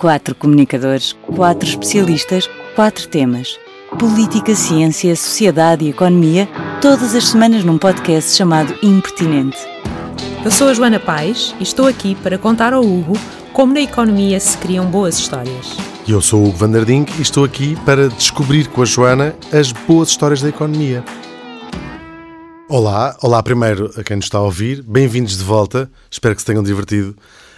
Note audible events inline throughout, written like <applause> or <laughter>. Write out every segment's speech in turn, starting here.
Quatro comunicadores, quatro especialistas, quatro temas. Política, ciência, sociedade e economia, todas as semanas num podcast chamado Impertinente. Eu sou a Joana Paz e estou aqui para contar ao Hugo como na economia se criam boas histórias. E eu sou o Hugo Vanderdink e estou aqui para descobrir com a Joana as boas histórias da economia. Olá, olá primeiro a quem nos está a ouvir, bem-vindos de volta, espero que se tenham divertido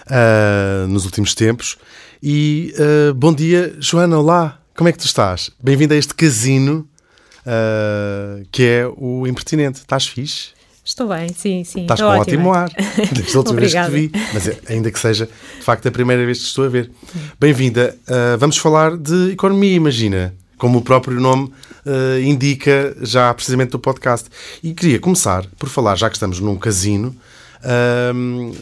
uh, nos últimos tempos. E uh, bom dia, Joana, olá, como é que tu estás? Bem-vinda a este casino uh, que é o Impertinente. Estás fixe? Estou bem, sim, sim. Estás com um ótimo ar, <laughs> desde a última vez que te vi, mas é, ainda que seja de facto a primeira vez que estou a ver. Bem-vinda. Uh, vamos falar de economia, imagina, como o próprio nome uh, indica já precisamente do podcast. E queria começar por falar, já que estamos num casino,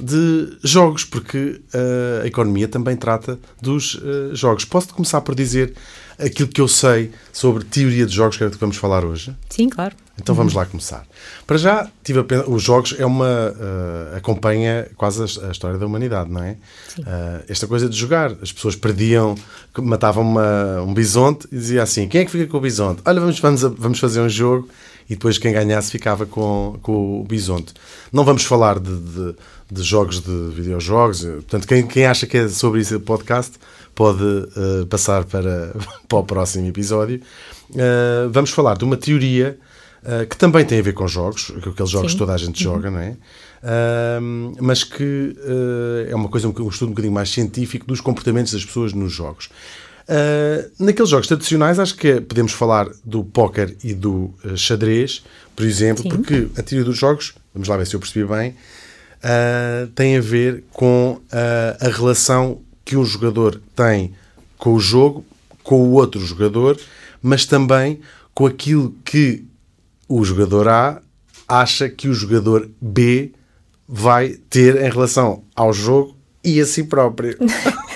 de jogos, porque uh, a economia também trata dos uh, jogos. Posso começar por dizer aquilo que eu sei sobre teoria de jogos, que é o que vamos falar hoje? Sim, claro. Então vamos lá começar. Para já, tive pensar, os jogos é uma uh, acompanha quase a, a, história da humanidade, não é? Uh, esta coisa de jogar, as pessoas perdiam, matavam uma, um bisonte e dizia assim: quem é que fica com o bisonte? Olha, vamos, vamos, vamos fazer um jogo e depois quem ganhasse ficava com, com o bisonte. Não vamos falar de, de, de jogos de videojogos, portanto, quem, quem acha que é sobre isso o podcast pode uh, passar para, <laughs> para o próximo episódio. Uh, vamos falar de uma teoria uh, que também tem a ver com jogos, aqueles jogos Sim. que toda a gente uhum. joga, não é? mas que é uma coisa, um estudo um bocadinho mais científico dos comportamentos das pessoas nos jogos. Uh, naqueles jogos tradicionais, acho que podemos falar do póquer e do uh, xadrez, por exemplo, Sim. porque a teoria dos jogos, vamos lá ver se eu percebi bem, uh, tem a ver com a relação que um jogador tem com o jogo, com o outro jogador, mas também com aquilo que o jogador A acha que o jogador B vai ter em relação ao jogo e a si próprio. <laughs>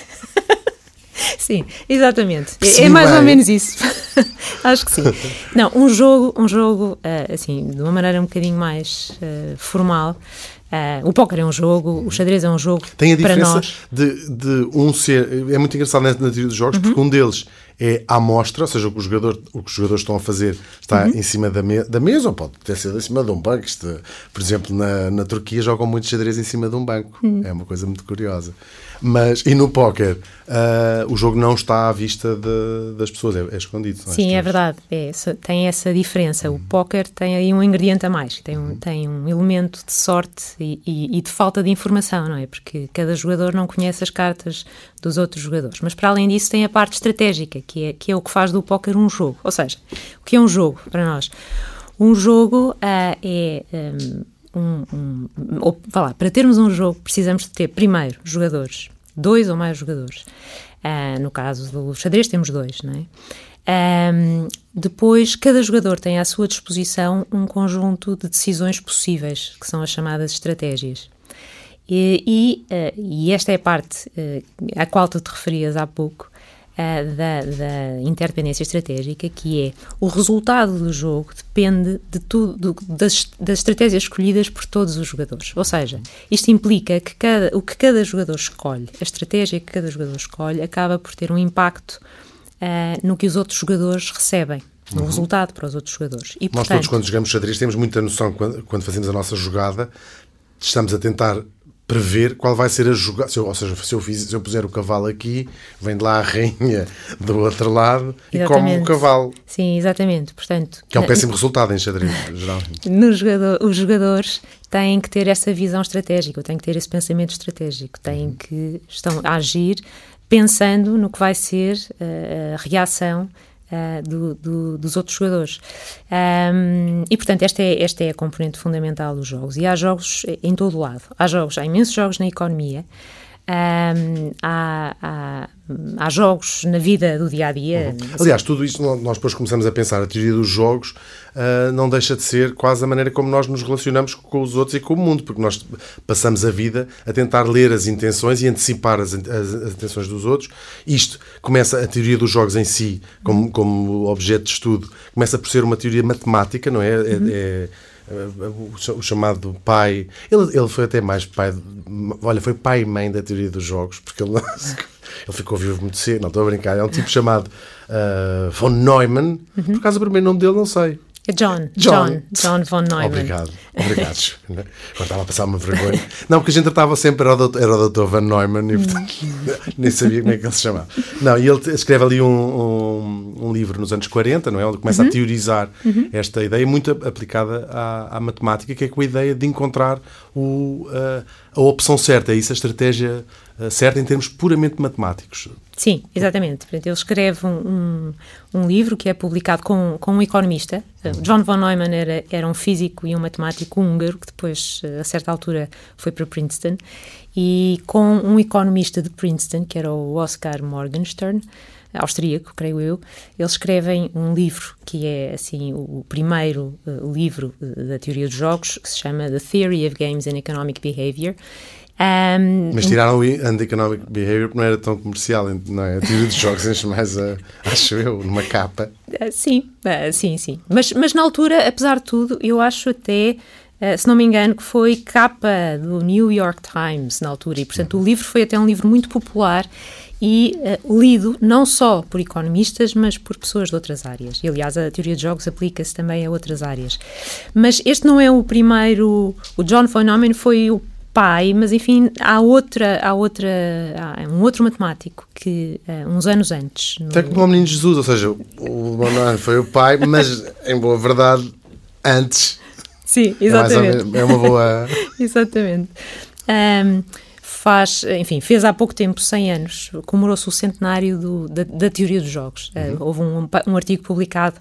Sim, exatamente. é, é mais ou menos isso. <laughs> Acho que sim. Não, um jogo, um jogo uh, assim, de uma maneira um bocadinho mais uh, formal. Uh, o póquer é um jogo, o xadrez é um jogo. Tem a diferença de, de, um ser. É muito engraçado na, na teoria dos jogos, uhum. porque um deles é à mostra, ou seja, o que os jogadores, o que os jogadores estão a fazer está uhum. em cima da, me, da mesa, ou pode ter sido em cima de um banco. Por exemplo, na, na Turquia jogam muito xadrez em cima de um banco. Uhum. É uma coisa muito curiosa. Mas, e no póquer, uh, o jogo não está à vista de, das pessoas, é, é escondido. Sim, é verdade. É, tem essa diferença. O póquer tem aí um ingrediente a mais, tem um, tem um elemento de sorte e, e, e, de falta de informação, não é? Porque cada jogador não conhece as cartas dos outros jogadores. Mas, para além disso, tem a parte estratégica, que é, que é o que faz do póquer um jogo. Ou seja, o que é um jogo para nós? Um jogo uh, é. Um, um, um, ou, lá, para termos um jogo precisamos de ter primeiro jogadores, dois ou mais jogadores. Uh, no caso do xadrez temos dois, não é? Um, depois, cada jogador tem à sua disposição um conjunto de decisões possíveis, que são as chamadas estratégias. E, e, uh, e esta é a parte uh, à qual tu te referias há pouco, uh, da, da, interdependência estratégica, que é o resultado do jogo depende de tudo, do, das, das estratégias escolhidas por todos os jogadores. Ou seja, isto implica que cada, o que cada jogador escolhe, a estratégia que cada jogador escolhe, acaba por ter um impacto uh, no que os outros jogadores recebem no uhum. resultado para os outros jogadores. E, Nós portanto, todos, quando jogamos xadrez, temos muita noção, quando, quando fazemos a nossa jogada, estamos a tentar prever qual vai ser a jogada. Se ou seja, se eu, fiz, se eu puser o cavalo aqui, vem de lá a rainha do outro lado exatamente. e come o cavalo. Sim, exatamente. Portanto, que é um péssimo resultado em xadrez, geralmente. <laughs> No jogador, os jogadores têm que ter essa visão estratégica, têm que ter esse pensamento estratégico, têm uhum. que estão a agir pensando no que vai ser a, a reação uh, do, do, dos outros jogadores. Um, e, portanto, esta é, esta é a componente fundamental dos jogos. E há jogos em todo o lado. Há jogos, há imensos jogos na economia. Um, há, há, jogos na vida do dia a dia. Uhum. Aliás, tudo isto, nós depois começamos a pensar, a teoria dos jogos uh, não deixa de ser quase a maneira como nós nos relacionamos com os outros e com o mundo, porque nós passamos a vida a tentar ler as intenções e antecipar as, as, as intenções dos outros. Isto começa, a teoria dos jogos em si, como, como objeto de estudo, começa por ser uma teoria matemática, não é? é uhum. é, é o chamado pai. Ele, ele foi até mais pai. Olha, foi pai e mãe da teoria dos jogos, porque ele <laughs> Ele ficou vivo muito cedo, não estou a brincar. É um tipo chamado uh, von Neumann. Uhum. Por causa do primeiro nome dele, não sei. É John, John, John, von Neumann. Obrigado, obrigado. <laughs> Agora estava a passar uma vergonha. Não, porque a gente tratava sempre, era o doutor, era o doutor Van Neumann e portanto <laughs> nem sabia como é que ele se chamava. Não, e ele escreve ali um, um, um livro nos anos 40, não é? Onde começa uhum. a teorizar uhum. esta ideia, muito aplicada à, à, matemática, que é com a ideia de encontrar o, a, a opção certa, é isso a estratégia eh, certa em termos puramente matemáticos. Sim, exatamente. Ele escreve um, um, um, livro que é publicado com, com um economista. Eh, John von Neumann era, era um físico e um matemático húngaro que depois, eh, a certa altura, foi para Princeton. E com um economista de Princeton, que era o Oscar Morgenstern, austríaco, creio eu, eles escrevem um livro que é assim o primeiro uh, livro da teoria dos jogos, que se chama The Theory of Games and Economic Behavior um, Mas tiraram o Anti-Economic Behavior porque não era tão comercial, não é? A teoria dos jogos enche mais, a, <laughs> acho eu, numa capa. Uh, sim, uh, sim, sim. Mas, mas na altura, apesar de tudo, eu acho até, uh, se não me engano, que foi capa do New York Times na altura e, portanto, o livro foi até um livro muito popular e uh, lido não só por economistas, mas por pessoas de outras áreas. E, aliás, a teoria de jogos aplica-se também a outras áreas. Mas este não é o primeiro. O John Neumann foi o pai, mas enfim, há outra, há outra, há um outro matemático que uh, uns anos antes. No... Até como o menino Jesus, ou seja, o Bonan foi o pai, mas em boa verdade, antes. Sim, exatamente. É, é uma boa. <laughs> exatamente. Um, faz, enfim, fez há pouco tempo, 100 anos, comemorou-se o centenário do, da, da, teoria dos jogos. Uhum. Uh, houve um, um artigo publicado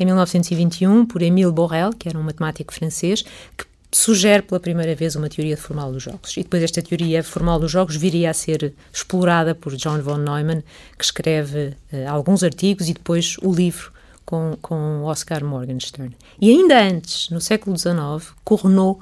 em 1921 por Émile Borel, que era um matemático francês, que sugere pela primeira vez uma teoria formal dos jogos. E depois esta teoria formal dos jogos viria a ser explorada por John von Neumann, que escreve uh, alguns artigos e depois o livro com, com Oscar Morgenstern. E ainda antes, no século XIX, Cournot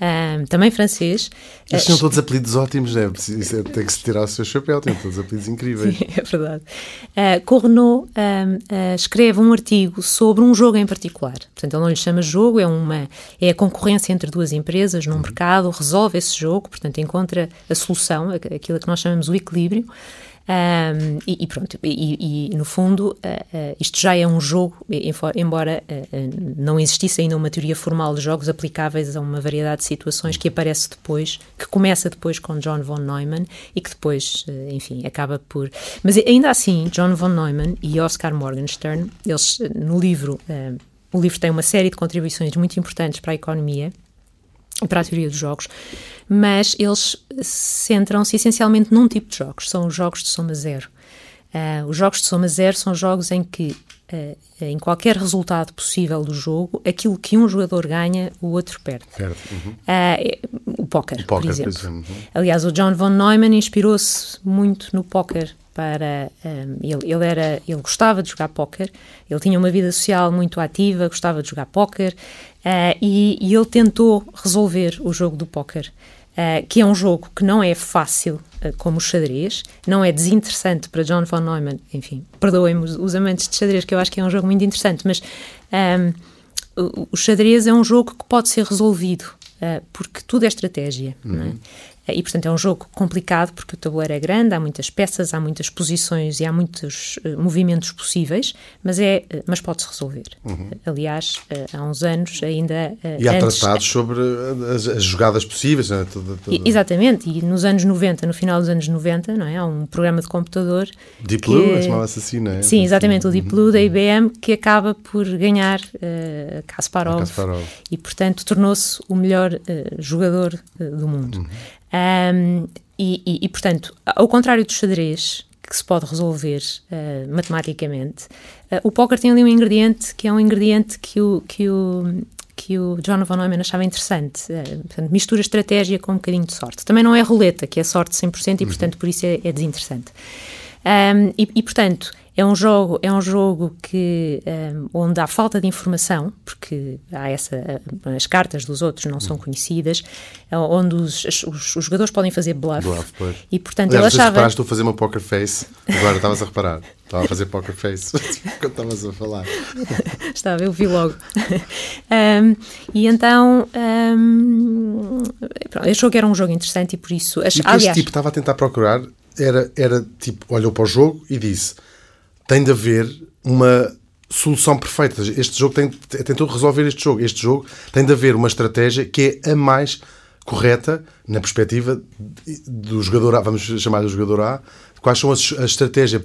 um, também francês. Estes são todos apelidos ótimos, né? Isso é, tem que se tirar o seu chapéu, tem todos apelidos incríveis. Sim, <laughs> é verdade. Uh, Cournot um, uh, escreve um artigo sobre um jogo em particular. Portanto, ele não lhe chama jogo, é, uma, é a concorrência entre duas empresas num uhum. mercado, resolve esse jogo, portanto, encontra a solução, aquilo que nós chamamos o equilíbrio. Um, e, e, pronto, e, e no fundo, uh, uh, isto já é um jogo, embora uh, não existisse ainda uma teoria formal de jogos aplicáveis a uma variedade de situações que aparece depois, que começa depois com John von Neumann e que depois, enfim, acaba por. Mas ainda assim, John von Neumann e Oscar Morgenstern, eles no livro. o livro tem uma série de contribuições muito importantes para a economia para a teoria dos jogos, mas eles centram-se essencialmente num tipo de jogos, são os jogos de soma zero. Uh, os jogos de soma zero são jogos em que, uh, em qualquer resultado possível do jogo, aquilo que um jogador ganha, o outro perde. perde. Uhum. Uh, o póquer, por exemplo. Por exemplo. Uhum. Aliás, o John von Neumann inspirou-se muito no póquer para um, ele, ele era ele gostava de jogar póquer ele tinha uma vida social muito ativa gostava de jogar póquer uh, e, e, ele tentou resolver o jogo do póquer uh, que é um jogo que não é fácil uh, como o xadrez não é desinteressante para John von Neumann enfim perdoem-me os, os, amantes de xadrez que eu acho que é um jogo muito interessante mas um, o, o xadrez é um jogo que pode ser resolvido porque tudo é estratégia. É? Uhum. E, portanto, é um jogo complicado porque o tabuleiro é grande, há muitas peças, há muitas posições e há muitos uh, movimentos possíveis, mas, é, uh, mas pode-se resolver. Uhum. Aliás, uh, há uns anos ainda. e há antes, tratados sobre as, as, jogadas possíveis, não é? Toda, toda... Exatamente, e nos anos 90, no final dos anos 90, não é? Há um programa de computador. Deep Blue, chamava-se assim, não é? Sim, exatamente, o Deep Blue uhum. da IBM, que acaba por ganhar Kasparov, Kasparov, e, portanto, tornou-se o melhor jogador do mundo. Uhum. Um, e, e, e, portanto, ao contrário do xadrez, que se pode resolver uh, matematicamente, uh, o póquer tem ali um ingrediente que é um ingrediente que o, que o, que o John von Neumann achava interessante. Uh, portanto, mistura estratégia com um bocadinho de sorte. Também não é roleta, que é sorte 100% e, uhum. portanto, por isso é, é desinteressante. Um, e, e, portanto, é um jogo, é um jogo que, um, onde há falta de informação, porque há essa, as cartas dos outros não são conhecidas, é onde os, os, os, jogadores podem fazer bluff. bluff pois. E, portanto, Aliás, ele achava... estou a fazer uma poker face, agora estavas a reparar. Estava a fazer poker face <laughs> quando estavas a falar. <laughs> Estava, eu vi logo. um, <laughs> e então, um, pronto, achou que era um jogo interessante e por isso... Ach... E Aliás, este tipo estava a tentar procurar era, era tipo, olhou para o jogo e disse: tem de haver uma solução perfeita. Este jogo tem, tentou resolver este jogo. Este jogo tem de haver uma estratégia que é a mais correta na perspectiva do jogador A, vamos chamar de jogador A, quais são a, a estratégia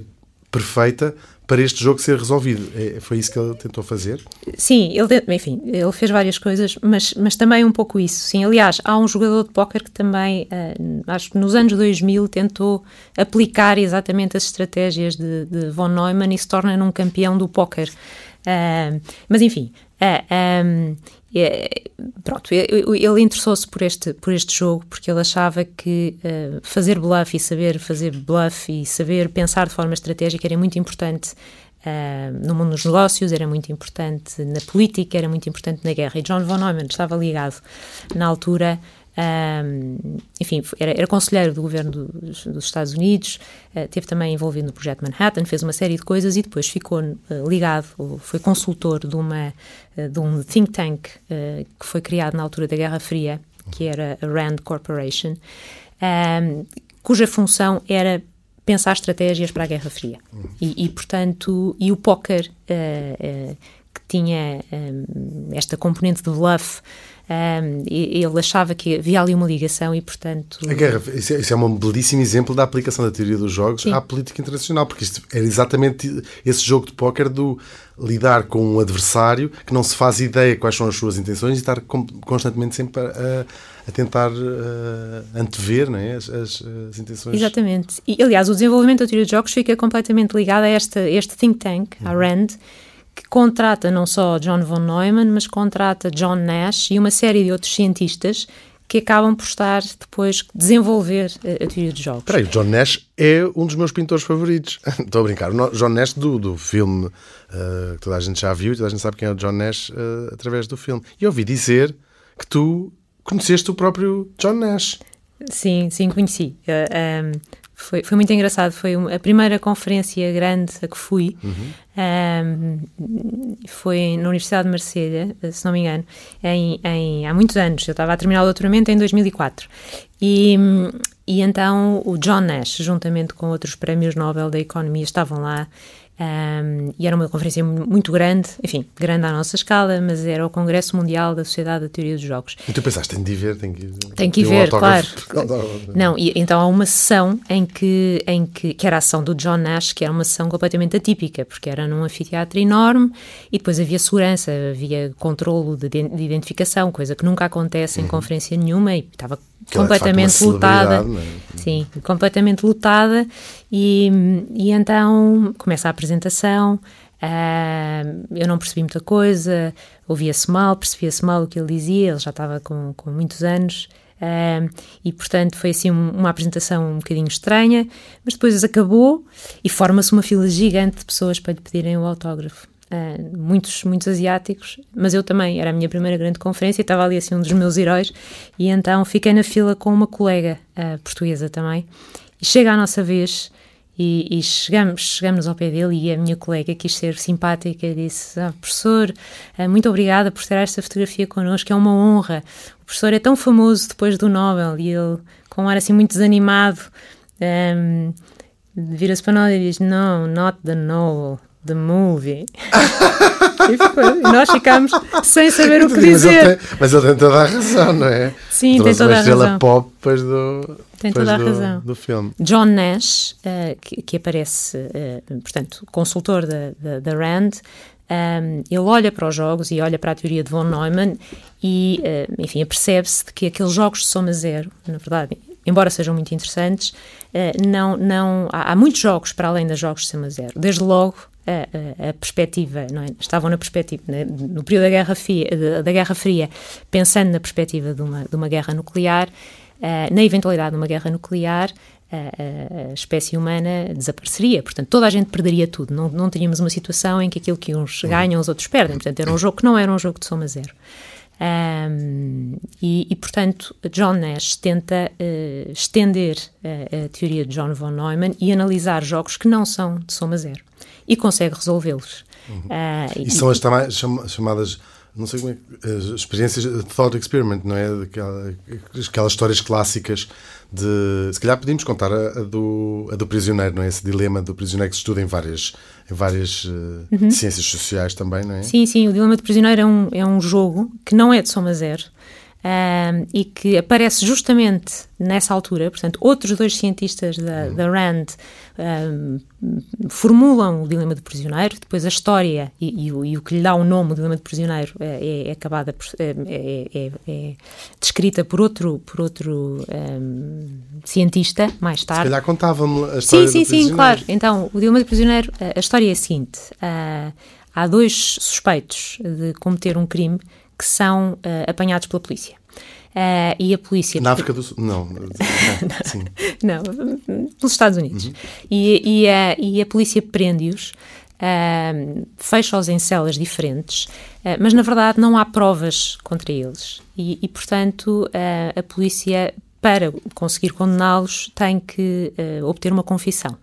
perfeita para este jogo ser resolvido. É, foi isso que ele tentou fazer? Sim, ele, enfim, ele fez várias coisas, mas, mas também um pouco isso. Sim, aliás, há um jogador de póquer que também, uh, acho que nos anos 2000, tentou aplicar exatamente as estratégias de, de von Neumann e se torna num campeão do póquer. Uh, mas enfim, um, é, pronto, ele interessou-se por este, por este jogo porque ele achava que uh, fazer bluff e saber fazer bluff e saber pensar de forma estratégica era muito importante uh, no mundo dos negócios, era muito importante na política, era muito importante na guerra. E John von Neumann estava ligado na altura enfim, era, era, conselheiro do governo dos, dos Estados Unidos, uh, teve também envolvido no projeto Manhattan, fez uma série de coisas e depois ficou uh, ligado, foi consultor de, uma, uh, de um think tank que foi criado na altura da Guerra Fria, que era a RAND Corporation, cuja função era pensar estratégias para a Guerra Fria. E, e portanto, e o póquer, que tinha esta componente de bluff, um, ele achava que havia ali uma ligação e, portanto. A guerra, isso é, isso é um belíssimo exemplo da aplicação da teoria dos jogos Sim. à política internacional, porque isto era exatamente esse jogo de póquer do lidar com um adversário que não se faz ideia quais são as suas intenções e estar constantemente sempre a, a tentar uh, antever é? as, as, as, intenções. Exatamente. E, aliás, o desenvolvimento da teoria dos jogos fica completamente ligado a esta, este think tank, uhum. a RAND que contrata não só John von Neumann, mas contrata John Nash e uma série de outros cientistas que acabam por estar depois desenvolver a, a teoria dos jogos. Peraí, John Nash é um dos meus pintores favoritos. <laughs> Estou a brincar. O John Nash do, do filme uh, que toda a gente já viu, toda a gente sabe quem é o John Nash uh, através do filme. E ouvi dizer que tu conheceste o próprio John Nash. Sim, sim, conheci. Uh, eh, um, foi, foi muito engraçado. Foi a primeira conferência grande a que fui. Uhum. Um, foi na Universidade de Marselha, se não me engano, em, em, há muitos anos. Eu estava a terminar o doutoramento em 2004. E, e então o John Nash, juntamente com outros prémios Nobel da Economia, estavam lá um, e era uma conferência muito grande, enfim, grande à nossa escala, mas era o Congresso Mundial da Sociedade da Teoria dos Jogos. E tu pensaste, tem de ir ver, tem que, tem que ir ver, claro. <laughs> Não, e, então há uma sessão em que, em que, que era a sessão do John Nash, que era uma sessão completamente atípica, porque era num anfiteatro enorme e depois havia segurança, havia controlo de, de identificação, coisa que nunca acontece em uhum. conferência nenhuma e estava é completamente é lotada. Sim, completamente lotada. E, e então começa a apresentação. Uh, eu não percebi muita coisa, ouvia-se mal, percebia-se mal o que ele dizia, ele já estava com, com muitos anos. Uh, e portanto foi assim uma apresentação um bocadinho estranha, mas depois acabou e forma-se uma fila gigante de pessoas para lhe pedirem o autógrafo uh, muitos, muitos asiáticos, mas eu também, era a minha primeira grande conferência e estava ali assim um dos meus heróis, e então fiquei na fila com uma colega uh, portuguesa também, e chega a nossa vez e, e, chegamos, chegamos ao pé dele e a minha colega quis ser simpática e disse, ah, professor, uh, muito obrigada por ter esta fotografia connosco, é uma honra, o professor é tão famoso depois do Nobel, e ele com um ar assim muito desanimado, um, vira-se para nós e diz, no, not the Nobel, The Movie. e, foi, nós ficámos sem saber o que dizer. Mas ele tem toda a razão, não é? Sim, tem toda a razão. pop depois do, tem toda a do, razão. do filme. John Nash, uh, que, que, aparece, uh, portanto, consultor da, da, RAND, um, ehm, ele olha para os jogos e olha para a teoria de von Neumann e, uh, enfim, percebe-se que aqueles jogos de soma zero, na verdade, embora sejam muito interessantes, não, não, há, há, muitos jogos para além dos jogos de soma zero. Desde logo, a, a, a perspectiva, não é? estavam na perspectiva, no período da Guerra, Fria, da Guerra Fria, pensando na perspectiva de uma, de uma guerra nuclear, uh, na eventualidade de uma guerra nuclear, a, a, espécie humana desapareceria. Portanto, toda a gente perderia tudo. Não, não tínhamos uma situação em que aquilo que uns ganham, os outros perdem. Portanto, era um jogo que não era um jogo de soma zero. Um, e, e, portanto, John Nash tenta uh, estender a, a, teoria de John von Neumann e analisar jogos que não são de soma zero e consegue resolvê-los. Uhum. Uh, e, e, são as chamadas não sei como é as experiências de thought experiment, não é? Aquela, aquelas histórias clássicas de. Se calhar podíamos contar a, a, do, a do prisioneiro, não é? Esse dilema do prisioneiro que se estuda em várias, em várias uh, uhum. ciências sociais também, não é? Sim, sim. O dilema do prisioneiro é um, é um jogo que não é de soma zero um, e que aparece justamente nessa altura. Portanto, outros dois cientistas da, uhum. da RAND um, formulam o dilema do prisioneiro, depois a história e, e, o, e, o, que lhe dá o nome, o dilema do prisioneiro, é, é acabada por, é, é, é, é, descrita por outro, por outro um, cientista mais tarde. Se calhar contava-me a história sim, sim, do prisioneiro. Sim, claro. Então, o dilema do prisioneiro, a, a história é a seguinte. Uh, há dois suspeitos de cometer um crime que são uh, apanhados pela polícia. Uh, e a polícia. Na África do Sul? Não. <laughs> não, pelos Estados Unidos. Uhum. E, e, a, e a polícia prende-os. Uh, fecha-os em celas diferentes, uh, mas na verdade não há provas contra eles e, e portanto, uh, a polícia, para conseguir condená-los, tem que obter uma confissão.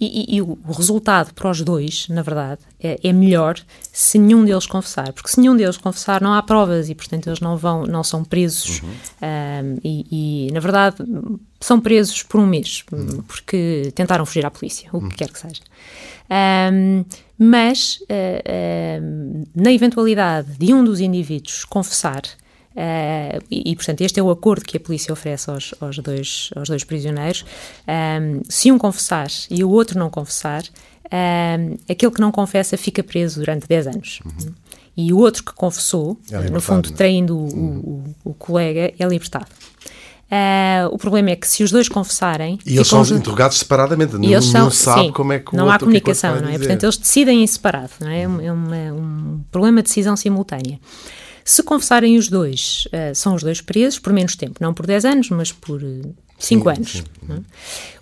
E, e, e, o resultado para os dois, na verdade, é, é, melhor se nenhum deles confessar, porque se nenhum deles confessar não há provas e, portanto, eles não vão, não são presos uhum. um, e, e, na verdade, são presos por um mês uhum. porque tentaram fugir à polícia, o que uhum. quer que seja. Um, mas, uh, uh, na eventualidade de um dos indivíduos confessar Uh, e, e, portanto, este é o acordo que a polícia oferece aos, aos, dois, aos dois prisioneiros. Um, ehm, se um confessar e o outro não confessar, um, ehm, aquele que não confessa fica preso durante 10 anos. Uhum. E o outro que confessou, é no fundo, é? traindo o, uhum. o, o, colega, é libertado. Uh, o problema é que se os dois confessarem. E eles são interrogados separadamente, não, eles são, não sabe sim, como é que o Não há comunicação, é que não é? Portanto, eles decidem em separado, não é? É, uma, um problema de decisão simultânea. Se confessarem os dois, uh, são os dois presos por menos tempo, não por 10 anos, mas por 5 uh, anos. Sim. É?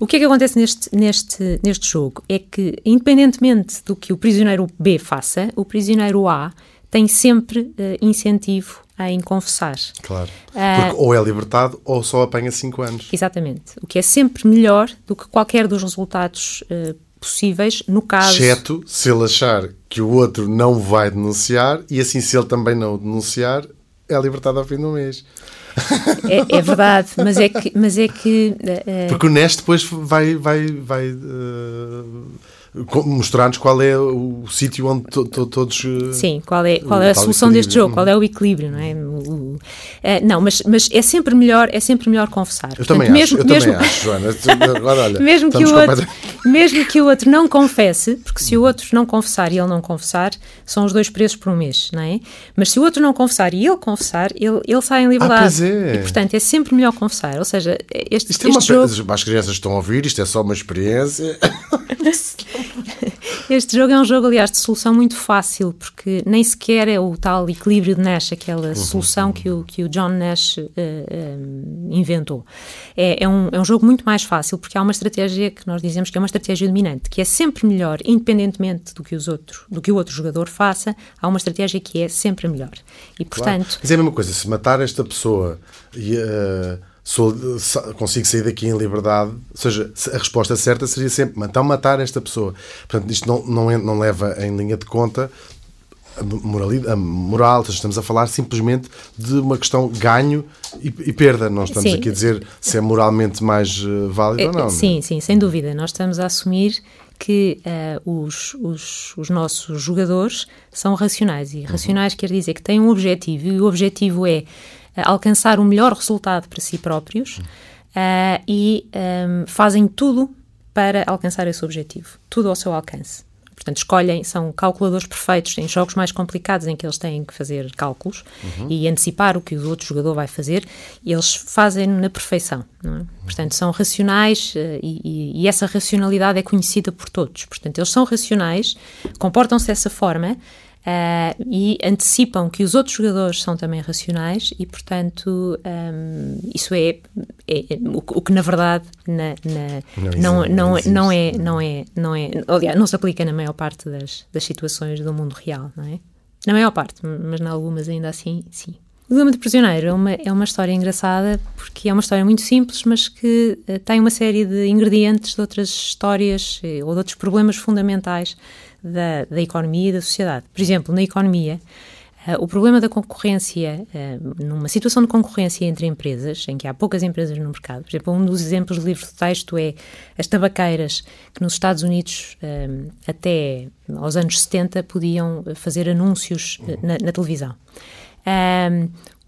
O que é que acontece neste, neste, neste jogo? É que, independentemente do que o prisioneiro B faça, o prisioneiro A tem sempre uh, incentivo em confessar. Claro. Porque ou é libertado ou só apanha 5 anos. Exatamente. O que é sempre melhor do que qualquer dos resultados uh, possíveis no caso. Exceto se ele achar que o outro não vai denunciar e assim, se ele também não denunciar, é libertado ao fim do mês. É, é verdade, mas é que. Mas é que uh, Porque o NES depois vai. vai, vai uh, mostrar-nos qual é o, sítio onde to, to, todos. Eh, Sim, qual é, qual é a solução deste jogo, qual é o equilíbrio, não é? O, uh, não, mas, mas é sempre melhor, é sempre melhor confessar. Eu Portanto, também mesmo, acho, eu mesmo, também acho, Joana. Agora, olha, <laughs> mesmo, que o outro, mesmo que o outro não confesse, porque se o outro não confessar e ele não confessar, são os dois presos por um mês, não é? Mas se o outro não confessar e ele confessar, ele, ele sai em liberdade. Ah, é. E portanto é sempre melhor confessar. Ou seja, este, isto é este é uma, jogo... As crianças estão a ouvir, isto é só uma experiência. <laughs> Este jogo é um jogo, aliás, de solução muito fácil, porque nem sequer é o tal equilíbrio de Nash, aquela uhum. solução que o, que o John Nash uh, uh, inventou. É, é, um, é um jogo muito mais fácil, porque há uma estratégia que nós dizemos que é uma estratégia dominante, que é sempre melhor, independentemente do que, os outro, do que o outro jogador faça, há uma estratégia que é sempre melhor. E, portanto... Claro. Mas é a mesma coisa, se matar esta pessoa e... Uh sou, consigo sair daqui em liberdade. Ou seja, a resposta certa seria sempre então matar esta pessoa. Portanto, isto não, não, não leva em linha de conta a, moralidade, a moral, estamos a falar simplesmente de uma questão ganho e, e perda. Não estamos sim. aqui a dizer se é moralmente mais uh, válido é, ou não. Sim, sim, sem dúvida. Nós estamos a assumir que uh, os, os, os, nossos jogadores são racionais. E racionais uhum. quer dizer que têm um objetivo, e o objetivo é alcançar o melhor resultado para si próprios uh, e um, ehm, fazem tudo para alcançar esse objetivo, tudo ao seu alcance. Portanto, escolhem, são calculadores perfeitos em jogos mais complicados em que eles têm que fazer cálculos uhum. e antecipar o que o outro jogador vai fazer, eles fazem na perfeição. É? Portanto, são racionais uh, e, e, essa racionalidade é conhecida por todos. Portanto, eles são racionais, comportam-se dessa forma Uh, e antecipam que os outros jogadores são também racionais e, portanto, um, isso é, é, é o, o, que na verdade na, na, não, não, não, não, é, não é, não é, aliás, não se aplica na maior parte das, das situações do mundo real, não é? Na maior parte, mas em algumas ainda assim, sim. O Dilema do Prisioneiro é uma, é uma história engraçada porque é uma história muito simples, mas que uh, tem uma série de ingredientes de outras histórias uh, ou de outros problemas fundamentais da, da economia e da sociedade. Por exemplo, na economia, uh, o problema da concorrência, numa situação de concorrência entre empresas, em que há poucas empresas no mercado, por exemplo, um dos exemplos do livro de texto é as tabaqueiras, que nos Estados Unidos, até aos anos 70, podiam fazer anúncios na, na televisão.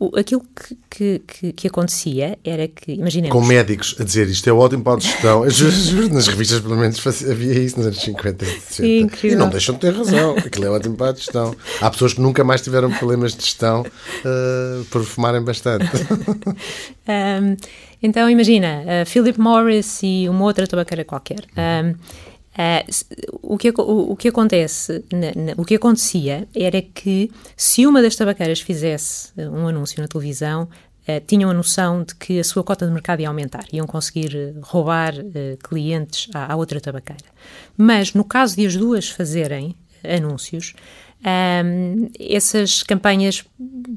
O, aquilo que, que, que, acontecia era que, imaginemos... Com médicos a dizer isto é ótimo para a gestão. Juro, nas revistas pelo menos havia isso nos anos 50 e 60. E não deixam de ter razão. Aquilo é ótimo para a gestão. Há pessoas que nunca mais tiveram problemas de gestão uh, por fumarem bastante. <laughs> um, então, imagina, uh, Philip Morris e uma outra tabaqueira qualquer. Um, Uh, o, que, o, o, que acontece, na, na, o que acontecia era que se uma das tabaqueiras fizesse uh, um anúncio na televisão, uh, tinham a noção de que a sua cota de mercado ia aumentar, iam conseguir roubar clientes à, à outra tabaqueira. Mas no caso de as duas fazerem anúncios, um, essas campanhas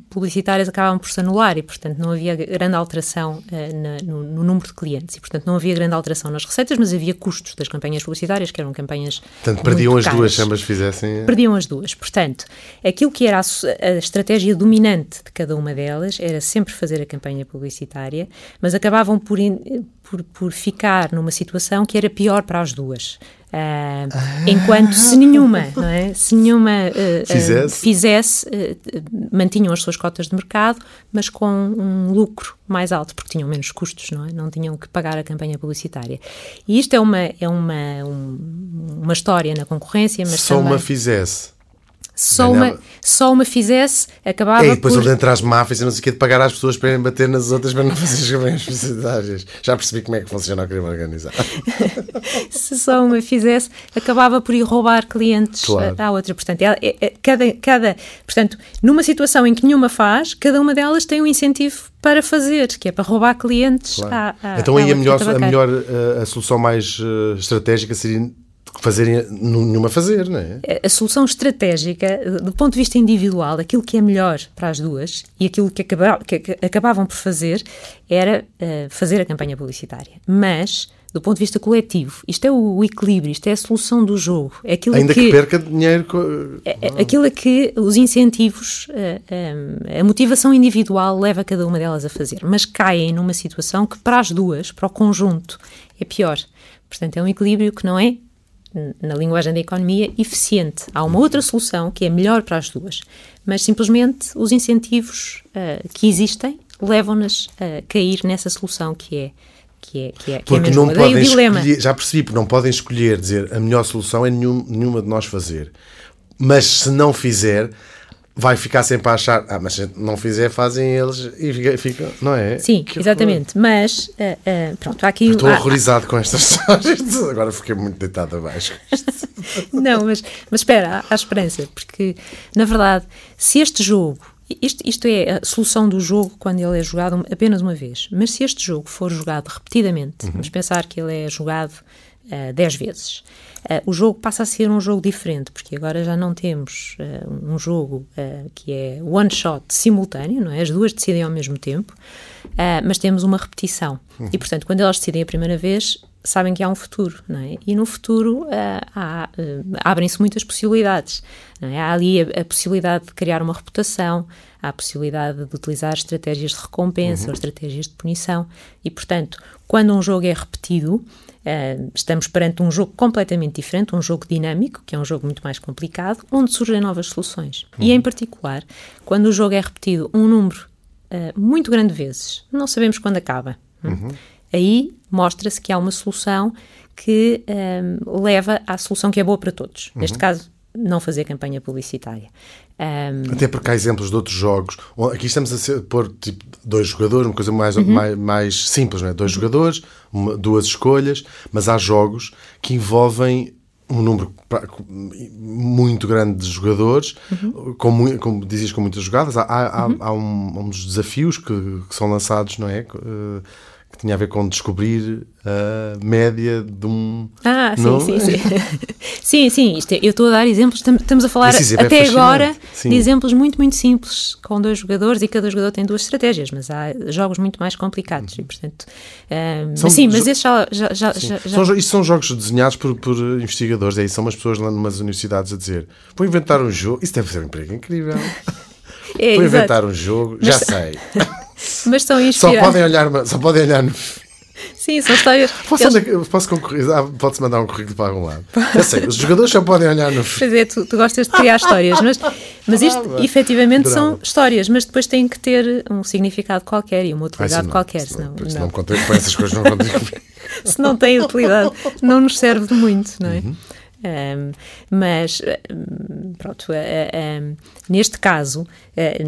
publicitárias acabavam por se anular e, portanto, não havia grande alteração uh, na, no, no, número de clientes e, portanto, não havia grande alteração nas receitas, mas havia custos das campanhas publicitárias, que eram campanhas. Portanto, perdiam as duas se ambas fizessem. Perdiam as duas. Portanto, aquilo que era a, a estratégia dominante de cada uma delas era sempre fazer a campanha publicitária, mas acabavam por, in, por, por ficar numa situação que era pior para as duas. Uh, ah. Enquanto se nenhuma, <laughs> é? se nenhuma uh, fizesse, uh, fizesse mantinham as suas cotas de mercado, mas com um lucro mais alto, porque tinham menos custos, não é? Não tinham que pagar a campanha publicitária. E isto é uma, é uma, um, uma história na concorrência, mas Só também... uma fizesse só uma, só uma fizesse, acabava e depois por... ele entre as máfias e não sei o que, de pagar às pessoas para irem bater nas outras para não fazer as campanhas publicitárias. Já percebi como é que funciona o crime organizado. <laughs> Se só uma fizesse, acabava por ir roubar clientes claro. à outra. Portanto, é, é, cada, cada, portanto, numa situação em que nenhuma faz, cada uma delas tem um incentivo para fazer, que é para roubar clientes claro. à, à, Então aí a melhor, a melhor a, a solução mais uh, estratégica seria fazerem nenhuma fazer, não é? A solução estratégica, do ponto de vista individual, aquilo que é melhor para as duas e aquilo que, acaba, que acabavam por fazer era uh, fazer a campanha publicitária. Mas do ponto de vista coletivo. Isto é o equilíbrio, isto é a solução do jogo. É aquilo Ainda que, que perca dinheiro. É, é, aquilo é que os incentivos, a, eh, a, a, motivação individual leva cada uma delas a fazer, mas caem numa situação que para as duas, para o conjunto, é pior. Portanto, é um equilíbrio que não é na linguagem da economia, eficiente. Há uma outra solução que é melhor para as duas, mas simplesmente os incentivos uh, que existem levam-nas a cair nessa solução que é que é, que é, que é porque é não podem escolher, já percebi, porque não podem escolher dizer a melhor solução é nenhum, nenhuma de nós fazer. Mas se não fizer, vai ficar sempre a achar, ah, mas se não fizer, fazem eles e fica, fica não é? Sim, que exatamente. Horror. Mas, uh, uh, pronto, há aqui. estou há, horrorizado há... com estas <laughs> histórias, agora fiquei muito deitado abaixo. <laughs> não, mas, mas espera, há, há esperança, porque, na verdade, se este jogo. Isto, isto é a solução do jogo quando ele é jogado apenas uma vez. Mas se este jogo for jogado repetidamente, uhum. vamos pensar que ele é jogado uh, 10 vezes Uh, o jogo passa a ser um jogo diferente, porque agora já não temos uh, um jogo uh, que é one shot simultâneo, não é? As duas decidem ao mesmo tempo, mas temos uma repetição. Uhum. E, portanto, quando elas decidem a primeira vez, sabem que há um futuro, não é? E no futuro abrem-se muitas possibilidades. É? Há ali a, a, possibilidade de criar uma reputação, há a possibilidade de utilizar estratégias de recompensa uhum. ou estratégias de punição. E, portanto, quando um jogo é repetido, Uh, estamos perante um jogo completamente diferente, um jogo dinâmico, que é um jogo muito mais complicado, onde surgem novas soluções. Uhum. E, em particular, quando o jogo é repetido um número uh, muito grande de vezes, não sabemos quando acaba. Hum? Uhum. Aí mostra-se que há uma solução que um, leva à solução que é boa para todos. Uhum. Neste caso, não fazer campanha publicitária. Um... Até porque há exemplos de outros jogos. Aqui estamos a ser, pôr tipo, dois jogadores, uma coisa mais, uhum. mais, mais, simples, não é? Dois uhum. jogadores, uma, duas escolhas, mas há jogos que envolvem um número muito grande de jogadores, uhum. com, como dizias, com muitas jogadas. Há, há, uhum. há, um, uns desafios que, que, são lançados, não é? que tinha a ver com descobrir a média de um. Ah, sim, não? sim, sim. <laughs> sim, sim, isto é- eu estou a dar exemplos, tam- estamos a falar é até fascinante, agora sim. de exemplos muito, muito simples, com dois jogadores e cada jogador tem duas estratégias, mas há jogos muito mais complicados e, portanto. ah, São sim, mas esses já. já, já, já- já- São, isto são jogos desenhados por, por investigadores, é isso, são umas pessoas lá numas universidades a dizer: vou inventar um jogo, isso deve ser um emprego incrível. <laughs> é, Vou exato. inventar um jogo, já sei. <laughs> Mas são Só inspirados. podem olhar, só podem olhar no. Sim, são histórias. <laughs> Posso, eles- andar- posso concorrer? Ah, Pode-se mandar um currículo para algum lado. Já sei, os jogadores só podem olhar no. Pois é, tu, tu gostas de criar histórias, mas, mas isto Adorava. efetivamente são Adorava. histórias, mas depois têm que ter um significado qualquer e uma utilidade qualquer, isso senão, não, não. não me contei com essas coisas, não contei <laughs> se não tem utilidade, não nos serve de muito, não é? Uhum. Um, mas um, pronto, um, neste caso,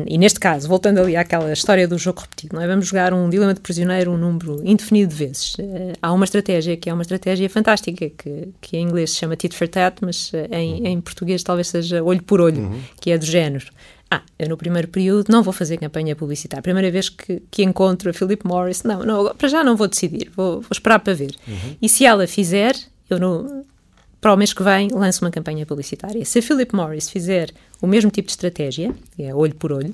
e neste caso, voltando ali àquela história do jogo repetido, não é? Vamos jogar um dilema de prisioneiro um número indefinido de vezes. Uh, há uma estratégia que é uma estratégia fantástica, que, que em inglês se chama tit for tat, mas uh, em, em português talvez seja olho por olho, que é do género. Ah, eu no primeiro período não vou fazer campanha publicitária. A primeira vez que, que encontro a Philip Morris, não, não, para já não vou decidir, vou, vou esperar para ver. E se ela fizer, eu no, para o mês que vem lanço uma campanha publicitária. Se a Philip Morris fizer o mesmo tipo de estratégia, que é olho por olho,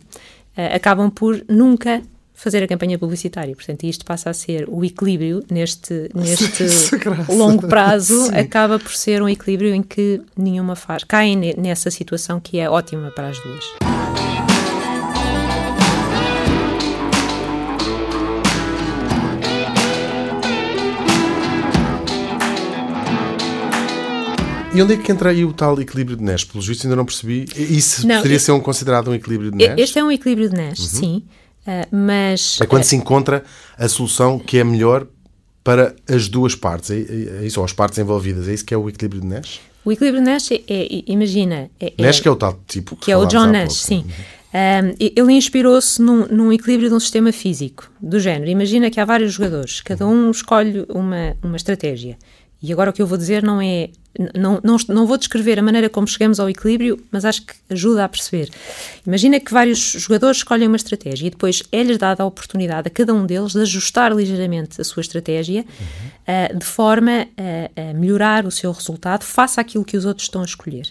eh, acabam por nunca fazer a campanha publicitária. Portanto, isto passa a ser o equilíbrio neste, <laughs> neste é longo prazo, Sim. acaba por ser um equilíbrio em que nenhuma faz. Caem ne- nessa situação que é ótima para as duas. E onde é que entra aí o tal equilíbrio de Nash? Pelos vistos ainda não percebi. Isso Não, poderia ser um, considerado um equilíbrio de Nash? Este é um equilíbrio de Nash, sim, eh, mas É quando se encontra a solução que é melhor para as duas partes. É, é- isso, ou as partes envolvidas. É isso que é o equilíbrio de Nash? o equilíbrio de Nash é, é- imagina, é, é- Nash que é o tal tipo que é o John Nash, sim. Um, e- ele inspirou-se num, num equilíbrio de um sistema físico, do género. Imagina que há vários jogadores, cada um escolhe uma, uma estratégia. E agora o que eu vou dizer não é. Não, não, não vou descrever a maneira como chegamos ao equilíbrio, mas acho que ajuda a perceber. Imagina que vários jogadores escolhem uma estratégia e depois é-lhes dada a oportunidade a cada um deles de ajustar ligeiramente a sua estratégia ah, de forma a, a melhorar o seu resultado face àquilo que os outros estão a escolher.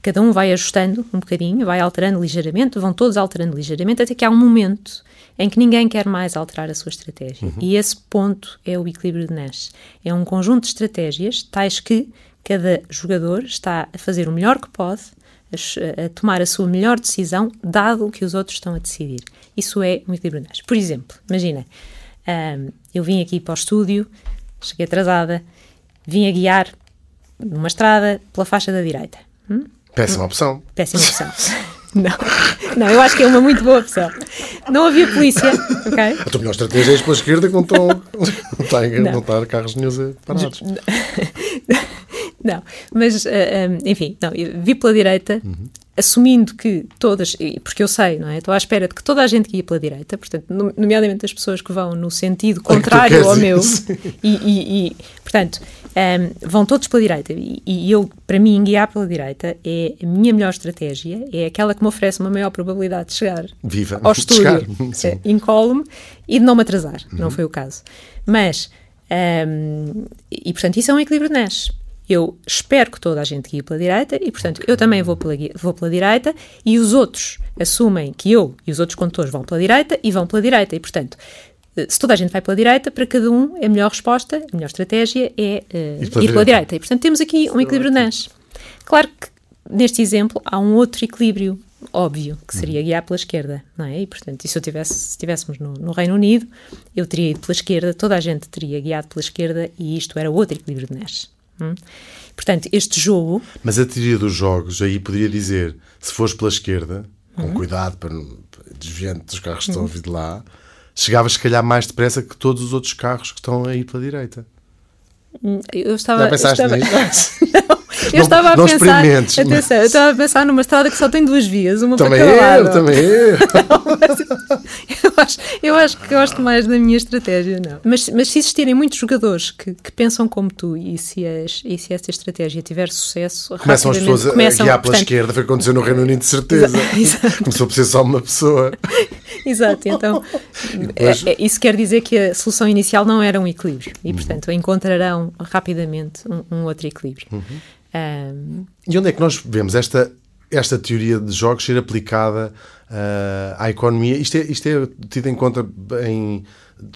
Cada um vai ajustando um bocadinho, vai alterando ligeiramente, vão todos alterando ligeiramente, até que há um momento em que ninguém quer mais alterar a sua estratégia. E esse ponto é o equilíbrio de Nash. É um conjunto de estratégias, tais que cada jogador está a fazer o melhor que pode, a, a tomar a sua melhor decisão, dado o que os outros estão a decidir. Isso é um equilíbrio de Nash. Por exemplo, imagina, eu vim aqui para o estúdio, cheguei atrasada, vim a guiar numa estrada pela faixa da direita. Hum? Péssima opção. Péssima opção. <laughs> Não, não, eu acho que é uma muito boa opção. Não havia polícia, ok? A tua melhor estratégia é ir pela esquerda estão, <laughs> não, está, em- Não. não está carros nenhum parados. Não, mas, ah, ah, enfim, não, vi pela direita, assumindo que todas, porque eu sei, não é? Estou à espera de que toda a gente guie pela direita, portanto, no- nomeadamente as pessoas que vão no sentido contrário ao meu, e, e- e, portanto, ah, vão todos pela direita. E, e eu, para mim, guiar pela direita é a minha melhor estratégia, é aquela que me oferece uma maior probabilidade de chegar Viva. ao estúdio, eh, incólume e de não me atrasar. Não foi o caso. Mas, ahm, e portanto, isso é um equilíbrio de Nash. Eu espero que toda a gente guie pela direita e, portanto, eu também vou pela, vou pela direita e os outros assumem que eu e os outros condutores vão pela direita e vão pela direita. E, portanto, eh, se toda a gente vai pela direita, para cada um a melhor resposta, a melhor estratégia é eh, Ir pela direita. direita. E, portanto, temos aqui um equilíbrio de Nash. Claro que neste exemplo há um outro equilíbrio óbvio, que seria guiar pela esquerda, não é? E, portanto, e se, eu tivesse, se estivéssemos no, no Reino Unido, eu teria ido pela esquerda, toda a gente teria guiado pela esquerda e isto era outro equilíbrio de Nash. Hum? Portanto, este jogo, Mas a teoria dos jogos aí poderia dizer: se fores pela esquerda, com Uhum. cuidado para não desviando dos carros que estão a vir de lá, chegavas se calhar mais depressa que todos os outros carros que estão a ir pela direita. eu estava... Já pensaste estava, nisso? <laughs> eu Não- estava a não pensar... Atenção, eu estava a pensar numa estrada que só tem duas vias, uma também para cada eu, lado. também eu. <laughs> eu, acho, eu acho que gosto mais da minha estratégia, não. Mas, mas se existirem muitos jogadores que, que pensam como tu e se, as, e se essa estratégia tiver sucesso, Começam as pessoas a começam, guiar pela portanto, esquerda. Foi o que aconteceu no Reino Unido, de certeza. Exato. Começou por ser só uma pessoa. Exato, então depois... é, é, isso quer dizer que a solução inicial não era um equilíbrio e, portanto, encontrarão rapidamente um, um outro equilíbrio. Uhum. Um... E onde é que nós vemos esta, esta teoria de jogos ser aplicada uh, à economia? Isto é, isto é tido em conta em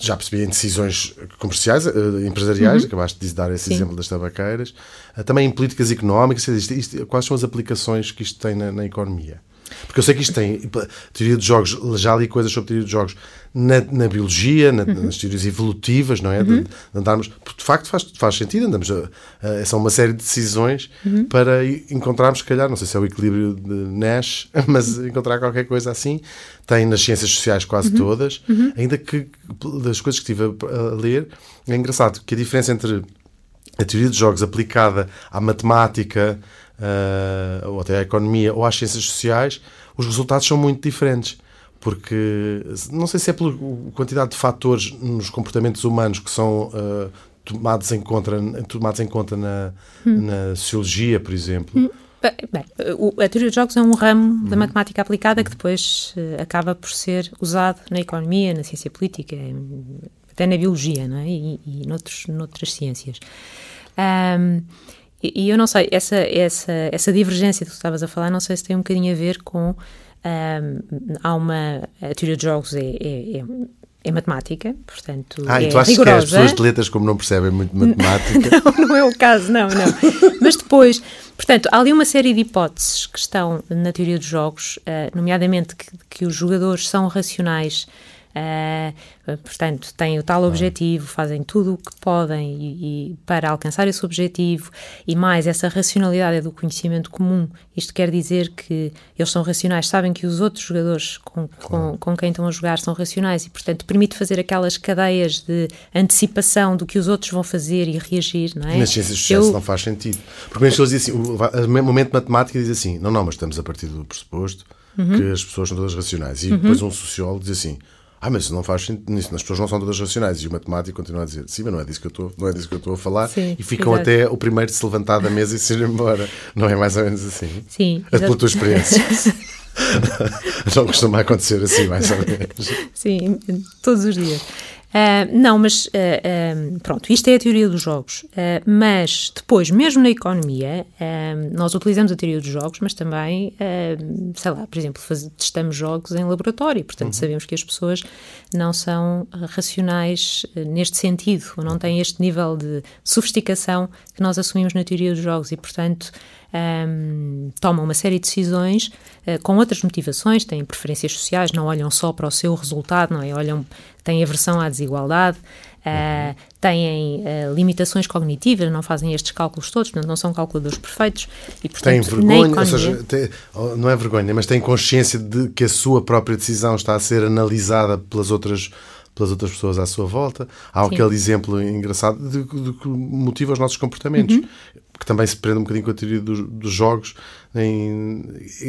já percebi em decisões comerciais, uh, empresariais, uhum. acabaste de dar esse Sim. exemplo das tabaqueiras, uh, também em políticas económicas, isto, isto, quais são as aplicações que isto tem na, na economia? Porque eu sei que isto tem teoria de jogos, já li coisas sobre teoria de jogos na, na biologia, na, uhum. nas teorias evolutivas, não é? Uhum. De, de, andarmos, porque de facto faz, faz sentido, andamos a, a, são uma série de decisões uhum. para encontrarmos, se calhar, não sei se é o equilíbrio de Nash, <laughs> mas encontrar qualquer coisa assim. Tem nas ciências sociais quase uhum. todas, uhum. ainda que das coisas que estive a, a ler, é engraçado que a diferença entre a teoria de jogos aplicada à matemática, uh, ou até à economia ou às ciências sociais, os resultados são muito diferentes. Porque não sei se é pela quantidade de fatores nos comportamentos humanos que são uh, tomados, em conta, tomados em conta na, hum. na sociologia, por exemplo. Hum. Bem, a teoria de jogos é um ramo da uhum. matemática aplicada que depois uh, acaba por ser usado na economia, na ciência política, até na biologia, não é? E, e noutros, noutras ciências. Um, e, e, eu não sei, essa, essa, essa divergência que tu estavas a falar, não sei se tem um bocadinho a ver com. Um, há uma. A teoria de jogos é, é, é é matemática, portanto. Ah, é e tu achas rigorosa. que as pessoas de letras, como não percebem muito <laughs> matemática? não, não é o caso, não, não. <laughs> Mas depois, portanto, há ali uma série de hipóteses que estão na teoria dos jogos, uh, nomeadamente que, que os jogadores são racionais Uh, portanto, têm o tal objetivo, fazem tudo o que podem e, e, para alcançar esse objetivo e mais essa racionalidade é do conhecimento comum. Isto quer dizer que eles são racionais, sabem que os outros jogadores com, com, com quem estão a jogar são racionais e, portanto, permite fazer aquelas cadeias de antecipação do que os outros vão fazer e reagir, não é? Nas ciências sociais Eu... não faz sentido. Porque dizem assim, o momento matemático diz assim, não, não, mas estamos a partir do pressuposto uhum. que as pessoas são todas racionais. E uhum. depois um sociólogo diz assim, ah, mas isso não faz sentido, as pessoas não são todas racionais. E o matemático continua a dizer, sim, mas não é disso que eu estou, não é disso que eu estou a falar. Sim, e ficam exato. até o primeiro de se levantar da mesa e se ir embora. Não é mais ou menos assim? Sim. É pela tua experiência. <laughs> <laughs> não costuma acontecer assim, mais ou menos. Sim, todos os dias. Uh, não, mas uh, uh, pronto, isto é a teoria dos jogos. mas depois, mesmo na economia, nós utilizamos a teoria dos jogos, mas também, sei lá, por exemplo, faz, testamos jogos em laboratório, portanto uhum. sabemos que as pessoas não são racionais neste sentido, ou não têm este nível de sofisticação que nós assumimos na teoria dos jogos e, portanto, um, tomam uma série de decisões uh, com outras motivações, têm preferências sociais, não olham só para o seu resultado, não é? Olham, têm aversão à desigualdade, uh, têm uh, limitações cognitivas, não fazem estes cálculos todos, portanto, não são calculadores perfeitos. E, portanto, têm vergonha, economia... ou seja, tem, oh, não é vergonha, mas têm consciência de que a sua própria decisão está a ser analisada pelas outras pelas outras pessoas à sua volta. Há Sim. aquele exemplo engraçado de, de, que motiva os nossos comportamentos. Uhum que também se prende um bocadinho com a teoria dos, dos jogos. Em,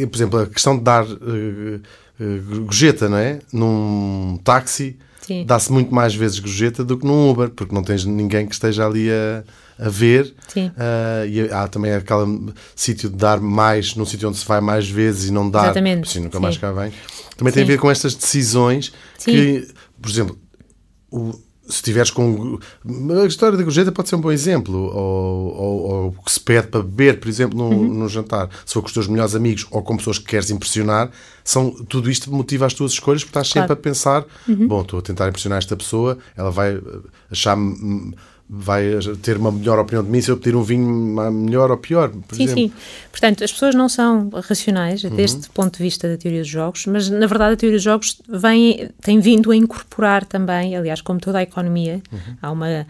por exemplo, a questão de dar uh, uh, gorjeta, não é? Num táxi dá-se muito mais vezes gorjeta do que num Uber, porque não tens ninguém que esteja ali a, a ver. Uh, e há também aquele sítio de dar mais, num sítio onde se vai mais vezes e não dar, Exatamente. assim nunca Sim. mais cá vem. Também Sim. tem a ver com estas decisões Sim. que, por exemplo, o, se tiveres com. A história da gorjeta pode ser um bom exemplo. Ou, ou, o que se pede para beber, por exemplo, no, uhum. jantar. Se for com os teus melhores amigos ou com pessoas que queres impressionar, são, tudo isto motiva as tuas escolhas, porque estás sempre claro. a pensar: uhum. bom, estou a tentar impressionar esta pessoa, ela vai achar-me vai ter uma melhor opinião de mim se eu pedir um vinho melhor ou pior, por sim, exemplo. Sim, Portanto, as pessoas não são racionais uhum. deste ponto de vista da teoria dos jogos, mas na verdade a teoria dos jogos vem, tem vindo a incorporar também, aliás, como toda a economia, uhum. há uma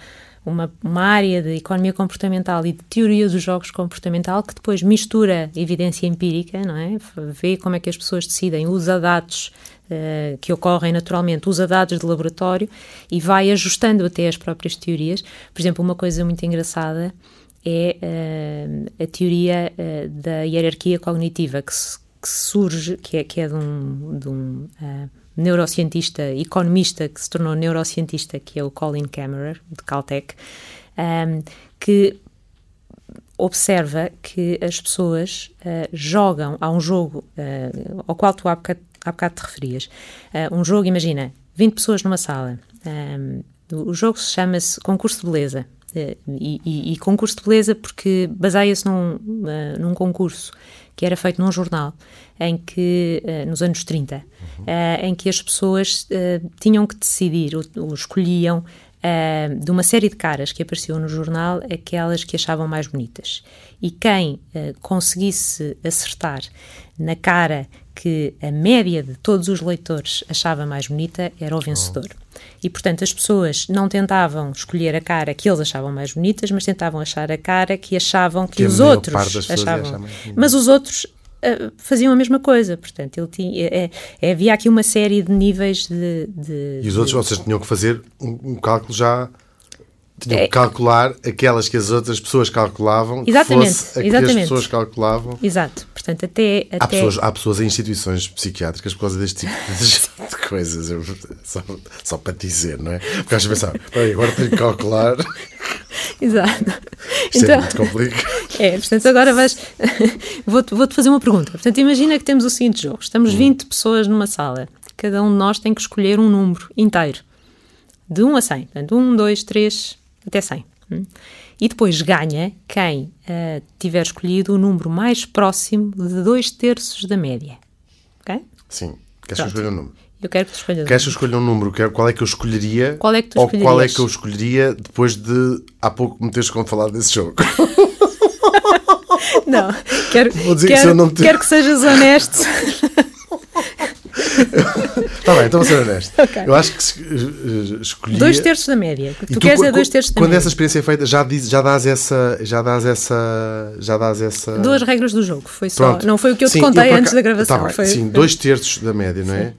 uma, uma área de economia comportamental e de teoria dos jogos comportamental que depois mistura evidência empírica, não é? Vê como é que as pessoas decidem, usa dados uh, que ocorrem naturalmente, usa dados de laboratório e vai ajustando até as próprias teorias. Por exemplo, uma coisa muito engraçada é uh, a teoria uh, da hierarquia cognitiva que, que surge, que é, que é de um, de um neurocientista, economista que se tornou neurocientista, que é o Colin Cameron, de Caltech, um, que observa que as pessoas uh, jogam a um jogo uh, ao qual tu há bocado há bocado te referias. Uh, um jogo, imagina, 20 pessoas numa sala. Um, o jogo chama-se Concurso de Beleza. Uh, e, e, e, concurso de beleza porque baseia-se num, uh, num concurso que era feito num jornal em que, uh, nos anos 30, uhum. em que as pessoas tinham que decidir ou, ou escolhiam de uma série de caras que apareciam no jornal aquelas que achavam mais bonitas. E quem conseguisse acertar na cara que a média de todos os leitores achava mais bonita era o vencedor. Oh. E, portanto, as pessoas não tentavam escolher a cara que eles achavam mais bonitas, mas tentavam achar a cara que achavam que, que os outros achavam. Mas os outros uh, faziam a mesma coisa. Portanto, ele tinha, é, é, havia aqui uma série de níveis de. de e os outros, vocês tinham que fazer um, um cálculo já tinham que é. calcular aquelas que as outras pessoas calculavam, exatamente, que fosse a que exatamente. as pessoas calculavam. Exato. Portanto, até, até... Há, pessoas, há pessoas em instituições psiquiátricas por causa deste tipo de, <laughs> coisas, eu, só, só para dizer, não é? Porque às vezes pensar, agora tenho que calcular. <laughs> Exato. Isto é então, é muito complicado. <laughs> É, portanto, agora vais. Vou-te vou fazer uma pergunta. Portanto, imagina que temos o seguinte jogo: estamos 20 hum. pessoas numa sala, cada um de nós tem que escolher um número inteiro, de 1 a 100. Portanto, 1, 2, 3, até 100. Hum? E depois ganha quem uh, tiver escolhido o número mais próximo de dois terços da média. Ok? Sim. Queres que eu escolha um número? Eu quero que tu escolhas Queres que eu escolha um número? Qual é que eu escolheria? Qual é que tu Ou qual é que eu escolheria depois de há pouco me teres como falar desse jogo? <laughs> Não, quero, quero, que, não te... quero que sejas honesto. <laughs> Está bem, então vou ser honesto. <laughs> Okay. Eu acho que uh, escolhi. Dois terços da média. Tu, tu queres é dois terços da quando média. Quando essa experiência é feita, já, diz, já dás essa. Já dás essa. Já dás essa. Duas regras do jogo. Foi só. Não foi o que eu te sim, contei eu, antes da gravação. Tá bem, foi... Sim, dois terços da média, não é? Sim.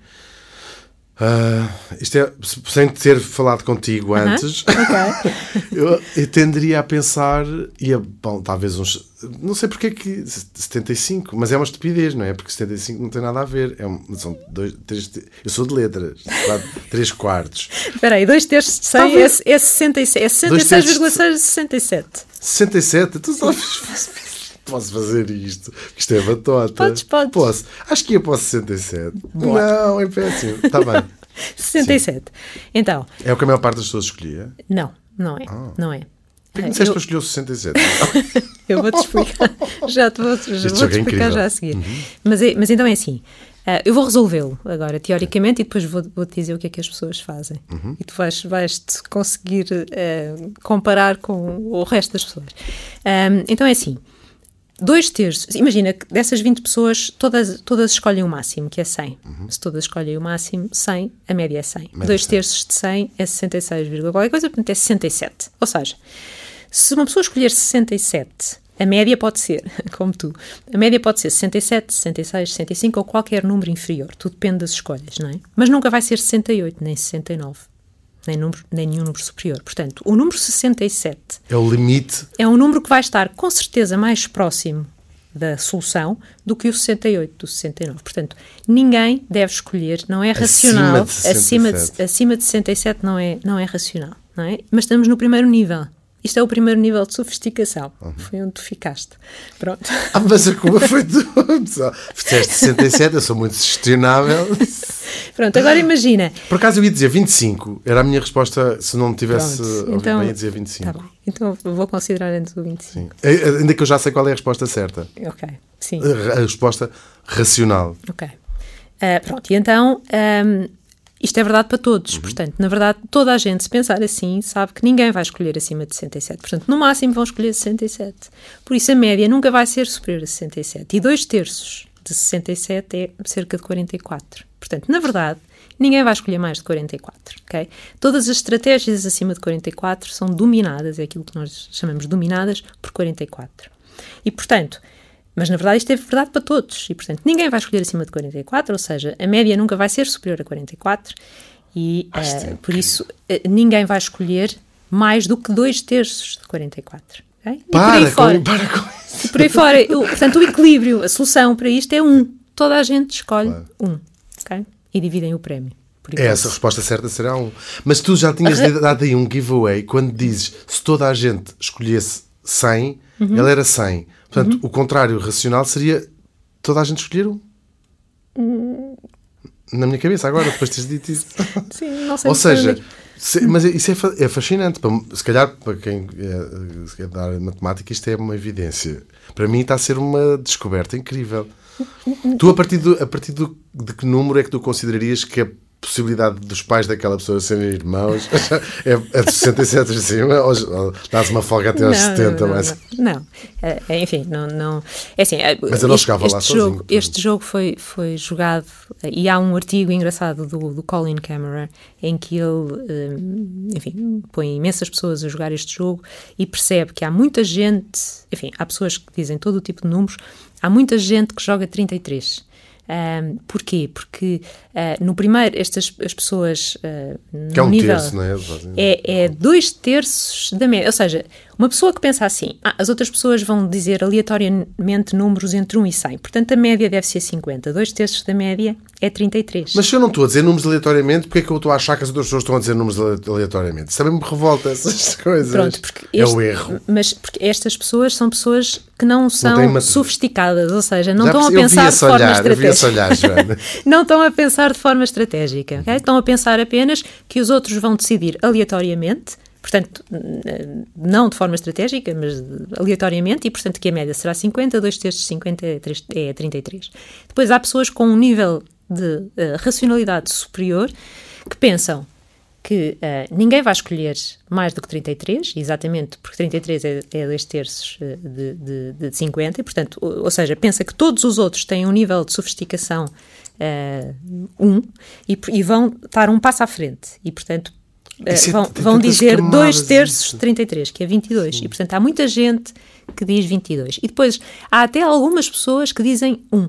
Uh, isto é, sem ter falado contigo uh -huh. antes, <laughs> okay. <laughs> eu, eu, tenderia a pensar, ia, bom, talvez uns, não sei porque é que 75, mas é uma estupidez, não é? Porque 75 não tem nada a ver, é um, são dois, três, eu sou de letras, <laughs> três quartos. Espera aí, dois terços de 100 é, é 66, é 66,67. 67? Tu sabes posso fazer isto, isto é batota. Podes, podes. Posso. Acho que ia para o 67. Boa. Não, é péssimo. Está bem. <laughs> 67. Sim. Então. É o que a maior parte das pessoas escolhia? Não, não é. Ah. Não é. Por que disseste eu... para escolher o 67? <laughs> eu vou-te explicar. <laughs> já te vou, já vou -te é explicar já a seguir. Uhum. Mas, é, mas então é assim. Uh, eu vou resolvê-lo agora, teoricamente, e depois vou-te vou dizer o que é que as pessoas fazem. Uhum. E tu vais, vais conseguir uh, comparar com o resto das pessoas. Um, então é assim dois terços, imagina que dessas 20 pessoas, todas, todas escolhem o máximo, que é 100. Uhum. Se todas escolhem o máximo, 100, a média é 100. Média dois 100. terços de 100 é 66, qualquer coisa, portanto é 67. Ou seja, se uma pessoa escolher 67, a média pode ser, <laughs> como tu, a média pode ser 67, 66, 65 ou qualquer número inferior. Tudo depende das escolhas, não é? Mas nunca vai ser 68, nem 69 nem, número, nem nenhum número superior. Portanto, o número 67 é o limite. É um número que vai estar com certeza mais próximo da solução do que o 68, do 69. Portanto, ninguém deve escolher, não é racional. Acima de, acima de, acima de 67 não é, não é racional, não é? Mas estamos no primeiro nível. Isto é o primeiro nível de sofisticação. Uhum. Foi onde tu ficaste. Pronto. Ah, mas a culpa foi tu. Fizeste 67, eu sou muito sugestionável. Pronto, agora imagina. Por acaso eu ia dizer 25. Era a minha resposta se não tivesse Pronto, então, bem, ia dizer 25. Tá bem. Então vou considerar antes o 25. Sim. Ainda que eu já sei qual é a resposta certa. Ok, sim. A, a resposta racional. Ok. Uh, pronto, e então. Um, isto é verdade para todos. Uhum. Portanto, na verdade, toda a gente, se pensar assim, sabe que ninguém vai escolher acima de 67. Portanto, no máximo vão escolher 67. Por isso, a média nunca vai ser superior a 67. E dois terços de 67 é cerca de 44. Portanto, na verdade, ninguém vai escolher mais de 44, ok? Todas as estratégias acima de 44 são dominadas, é aquilo que nós chamamos dominadas, por 44. E, portanto, mas na verdade isto é verdade para todos e, portanto, ninguém vai escolher acima de 44, ou seja, a média nunca vai ser superior a 44 e, uh, por isso, uh, ninguém vai escolher mais do que dois terços de 44. Okay? Para, por aí fora, com, para com isso. Por aí fora, o, portanto, o equilíbrio, a solução para isto é um. Toda a gente escolhe claro. um. Okay? E dividem o prémio. É, essa resposta certa será um. Mas tu já tinhas dado aí um giveaway quando dizes se toda a gente escolhesse 100, uhum. ele era 100. Portanto, uhum. o contrário racional seria toda a gente escolher um. na minha cabeça agora, depois de teres dito isso. <laughs> Sim, não sei Ou seja, se- mas isso é, é fascinante. Para- Se calhar, para quem é, se é da área de matemática, isto é uma evidência. Para mim, está a ser uma descoberta incrível. <laughs> Tu, a partir, do, a partir do, de que número é que tu considerarias que a possibilidade dos pais daquela pessoa serem irmãos <laughs> é, é de 67 em cima ou, ou dás uma folga até aos 70? não, mas... não, não. É, é, enfim, não, não. É assim, é, Mas eu não este, chegava lá este sozinho, jogo, por Este jogo foi, foi jogado e há um artigo engraçado do, do Colin Cameron em que ele, hum, enfim, põe imensas pessoas a jogar este jogo e percebe que há muita gente, enfim, há pessoas que dizem todo o tipo de números, há muita gente que joga 33. Um, porquê? Porque ah, no primeiro, estas as pessoas ah, Que é um nível, terço, não é? É, é dois terços da média. Ou seja, uma pessoa que pensa assim, ah, as outras pessoas vão dizer aleatoriamente números entre 1 e 100. Portanto, a média deve ser 50. Dois terços da média é 33. Mas se eu não estou a dizer números aleatoriamente, porque é que eu estou a achar que as outras pessoas estão a dizer números ale- aleatoriamente? Isso também me revolta essas <laughs> coisas. Pronto, porque é este- o erro. Mas porque estas pessoas são pessoas que não são uma- sofisticadas, ou seja, não Já estão a pensar de forma olhar, estratégica. olhar, Joana. <laughs> não estão a pensar de forma estratégica. ok? Estão a pensar apenas que os outros vão decidir aleatoriamente, portanto, não de forma estratégica, mas aleatoriamente, e portanto que a média será 50, dois terços de 50 é, três- é 33. Depois há pessoas com um nível de eh, racionalidade superior que pensam que eh, ninguém vai escolher mais do que 33, exatamente porque 33 é, é dois terços eh, de, de, de 50, e, portanto, ou, ou seja, pensa que todos os outros têm um nível de sofisticação eh, um e, e vão estar um passo à frente, e portanto é- vão, vão dizer camadas dois terços de 33, que é 22, e portanto há muita gente que diz 22. E depois há até algumas pessoas que dizem 1.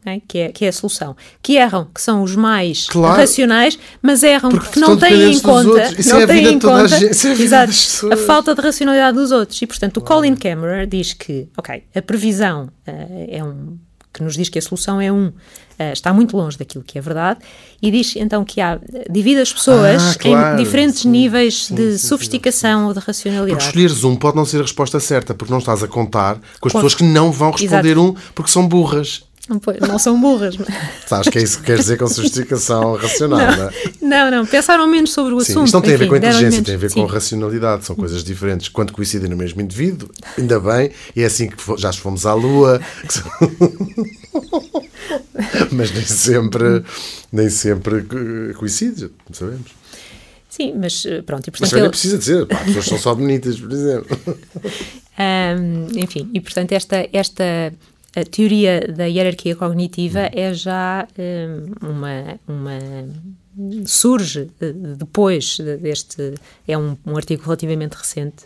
ok? Que, é, que é a solução. Que erram, que são os mais Claro. racionais, mas erram Porque porque, não têm em conta, não é a têm em a conta gente, é a a falta de racionalidade dos outros. E portanto, o Colin Cameron diz que, ok, a previsão eh, é um que nos diz que a solução é um eh, está muito longe daquilo que é verdade e diz então que há divide as pessoas Ah, claro. em diferentes Sim, níveis sim, de sim, sofisticação ou de Porque racionalidade. escolheres um pode não ser a resposta certa, porque não estás a contar com as pessoas que não vão responder Exato. um porque são burras. Não, pois, não são burras. mas- <laughs> Sabes que é isso que queres dizer com sofisticação racional, não, é? Não, não, pensaram menos sobre o Sim, assunto. isto não tem a ver com inteligência, menos- tem a ver sim. com racionalidade. São coisas diferentes. Quando coincidem no mesmo indivíduo, ainda bem, e é assim que já fomos à Lua. <laughs> <laughs> Mas nem sempre, nem sempre co- coincide, sabemos. Sim, mas eh, pronto, e Mas portanto também ele, precisa dizer, pá, as pessoas são só bonitas, por exemplo. <laughs> Ahm, enfim, e portanto esta, esta a teoria da hierarquia cognitiva é já ahm, uma, uma surge eh, depois de- deste é um, um artigo relativamente recente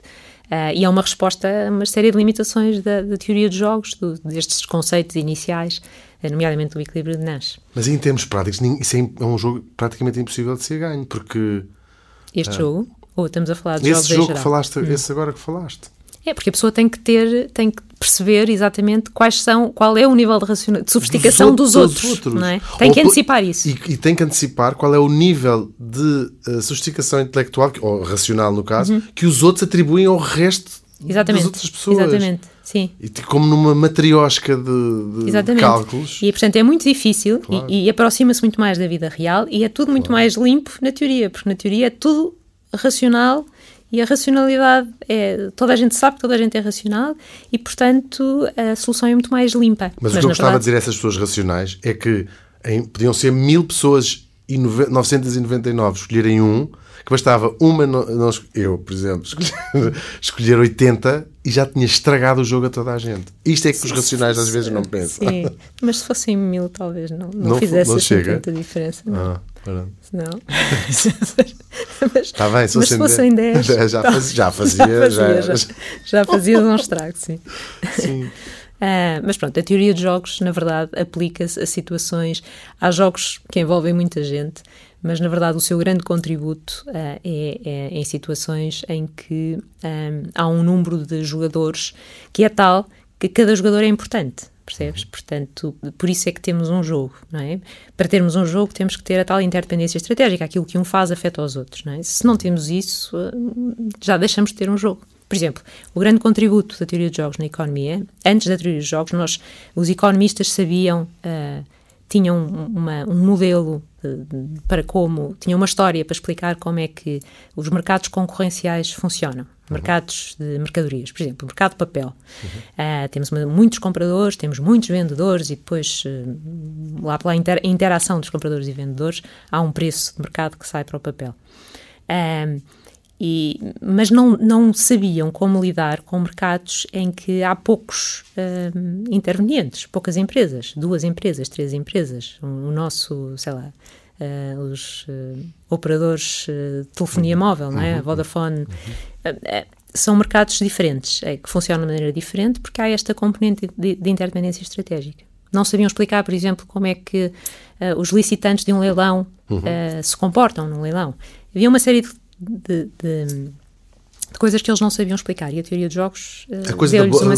ah, e é uma resposta a uma série de limitações da, da teoria dos jogos, do- destes conceitos iniciais, nomeadamente do equilíbrio de Nash. Mas em termos práticos, isso é é um jogo praticamente impossível de ser ganho, porque Este jogo, ou estamos a falar de Ah. esse jogo que falaste, esse agora que falaste. É, porque a pessoa tem que ter, tem que perceber exatamente quais são, qual é o nível de, raciona- de sofisticação dos, outros- outros, dos não é? Tem Ou que antecipar isso. E, e tem que antecipar qual é o nível de eh, sofisticação intelectual, ou racional no caso, que os outros atribuem ao resto Uhum. Exatamente. das outras pessoas. Exatamente, sim. E como numa matriosca de, de Exatamente. cálculos. E, portanto, é muito difícil Claro. e, e aproxima-se muito mais da vida real e é tudo muito mais limpo na teoria, porque na teoria é tudo racional e a racionalidade é. Toda a gente sabe que toda a gente é racional e, portanto, a solução é muito mais limpa. Mas, o que eu gostava de dizer a essas pessoas racionais é que em- podiam ser mil pessoas e nove- 999 escolherem um, que bastava uma, não es- eu, por exemplo, escolher, <laughs> escolher 80 e já tinha estragado o jogo a toda a gente. Isto é que os racionais às vezes não pensam. Sim, mas se fossem mil, talvez não, não, Não fizesse não assim chega? tanta diferença. Não. Ah, pronto. Não. <laughs> mas, Está bem, se mas se fossem fossem 10. 10, <laughs> já faz- já fazia, já- já, já fazia um estrago, sim. Sim. Ah, mas pronto, a teoria de jogos, na verdade, aplica-se a situações. Há jogos que envolvem muita gente, mas na verdade o seu grande contributo ah, é, é em situações em que ah, há um número de jogadores que é tal que cada jogador é importante. Percebes? Portanto, por isso é que temos um jogo, não é? Para termos um jogo, temos que ter a tal interdependência estratégica. Aquilo que um faz afeta os outros, não é? Se não temos isso, ah, já deixamos de ter um jogo. Por exemplo, o grande contributo da teoria de jogos na economia, antes da teoria de jogos, nós, os economistas sabiam ah, tinham uma, um modelo para como, tinham uma história para explicar como é que os mercados concorrenciais funcionam. Uhum. Mercados de mercadorias, por exemplo, o mercado de papel. Uhum. Uh, temos muitos compradores, temos muitos vendedores e depois, uh, lá pela inter interação dos compradores e vendedores, há um preço de mercado que sai para o papel. Uh, e, mas não, não sabiam como lidar com mercados em que há poucos uh, intervenientes, poucas empresas, duas empresas, três empresas. O, nosso, sei lá, uh, os uh, operadores de telefonia uhum. móvel, não é? Uhum. Vodafone. Uhum. são mercados diferentes, é, que funcionam de maneira diferente, porque há esta componente de, de interdependência estratégica. Não sabiam explicar, por exemplo, como é que os licitantes de um leilão uhum. se comportam num leilão. Havia uma série de de, de, de, coisas que eles não sabiam explicar. E a teoria de jogos uh, A coisa do uma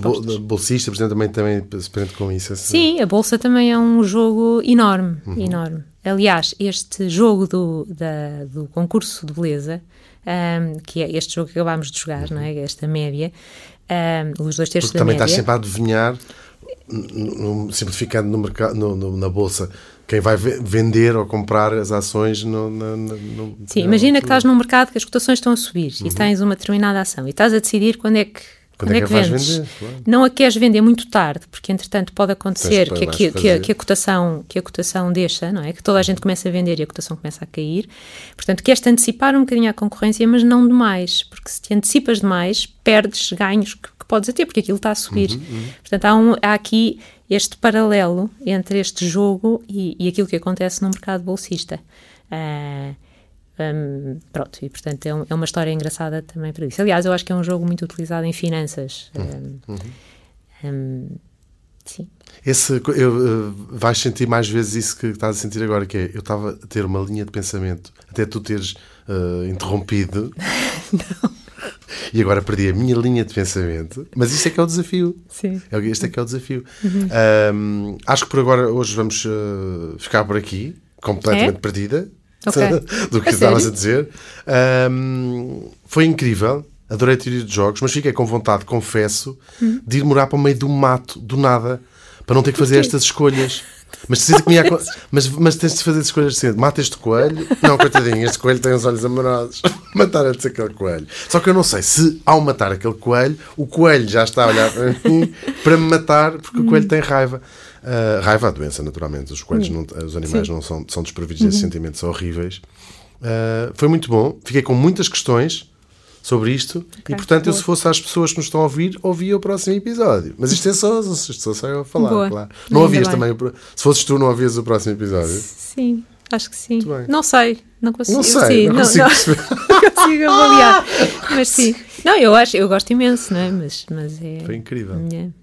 bol, bolsista, por exemplo, também, também se prende com isso. Assim. Sim, a Bolsa também é um jogo enorme, uhum. enorme. Aliás, este jogo do, da, do concurso de beleza, um, que é este jogo que acabámos de jogar, uhum. não é? Esta média, um, os dois terços Porque da também média. estás sempre a adivinhar, simplificando no mercado, no, no, na Bolsa, quem vai vender ou comprar as ações no, no, no Sim, imagina que estás num mercado que as cotações estão a subir uhum. e tens uma determinada ação e estás a decidir quando é que quando, é, é que, vendes? Vender, claro. Não a queres vender muito tarde, porque entretanto pode acontecer que, que, que, a, que, a, cotação, que a cotação deixa, não é? Que toda a gente começa a vender e a cotação começa a cair. Portanto, queres te antecipar um bocadinho à concorrência, mas não demais, porque se te antecipas demais, perdes ganhos que, podes ter, porque aquilo está a subir. Uhum, uhum. Portanto, há, um, há aqui este paralelo entre este jogo e, e aquilo que acontece no mercado bolsista. Uh, ah, um, pronto, e portanto é, um, é, uma história engraçada também para isso. Aliás, eu acho que é um jogo muito utilizado em finanças. Um, uhum. um, sim. Esse, eu, uh, vais sentir mais vezes isso que estás a sentir agora, que é, eu estava a ter uma linha de pensamento, até tu teres uh, interrompido. <laughs> Não. E agora perdi a minha linha de pensamento. Mas isto é que é o desafio. Sim. É este é que é o desafio. Uhum. Um, acho que por agora, hoje, vamos uh, ficar por aqui, completamente é? perdida. Okay. <laughs> do que estavas a dizer. Um, foi incrível. Adorei a teoria de jogos, mas fiquei com vontade, confesso, uhum. de ir morar para o meio do mato, do nada, para não ter que fazer estas escolhas. Mas, que me mas, mas tens de fazer escolhas assim: mata este coelho. Não, coitadinho, este coelho tem os olhos amorosos. <laughs> matar antes aquele coelho. Só que eu não sei se, ao matar aquele coelho, o coelho já está a olhar para mim para me matar, porque o coelho tem raiva. Uh, raiva, a doença, naturalmente. Os coelhos, não, os animais Sim. não são, são desprovidos desses uhum. sentimentos horríveis. Uh, foi muito bom. Fiquei com muitas questões sobre isto okay, e, portanto, boa. eu se fosse às pessoas que nos estão a ouvir, ouvia o próximo episódio. Mas isto é só, isto só sai a falar, boa. claro. Não ouvias também, se fosses tu, não ouvias o próximo episódio? Sim, acho que sim. Não sei, não consigo. Não sei, sim, não, não, consigo, não, <laughs> não consigo avaliar. <laughs> Mas sim, não, eu acho, eu gosto imenso, não é? Mas, mas é. Foi incrível. A minha,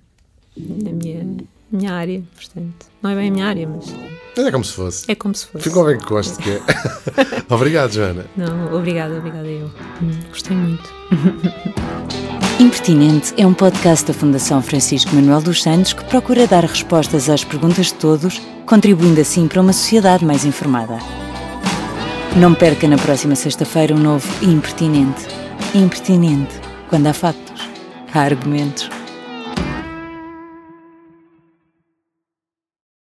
a minha, minha área, portanto. Não é bem a minha área, mas. Mas é como se fosse. É como se fosse. Ficou bem que gosto que é. <laughs> obrigado, Joana. Não, obrigada, obrigada eu. Hum, gostei muito. <laughs> Impertinente é um podcast da Fundação Francisco Manuel dos Santos que procura dar respostas às perguntas de todos, contribuindo assim para uma sociedade mais informada. Não perca na próxima sexta-feira um novo Impertinente. Impertinente. Quando há factos, há argumentos.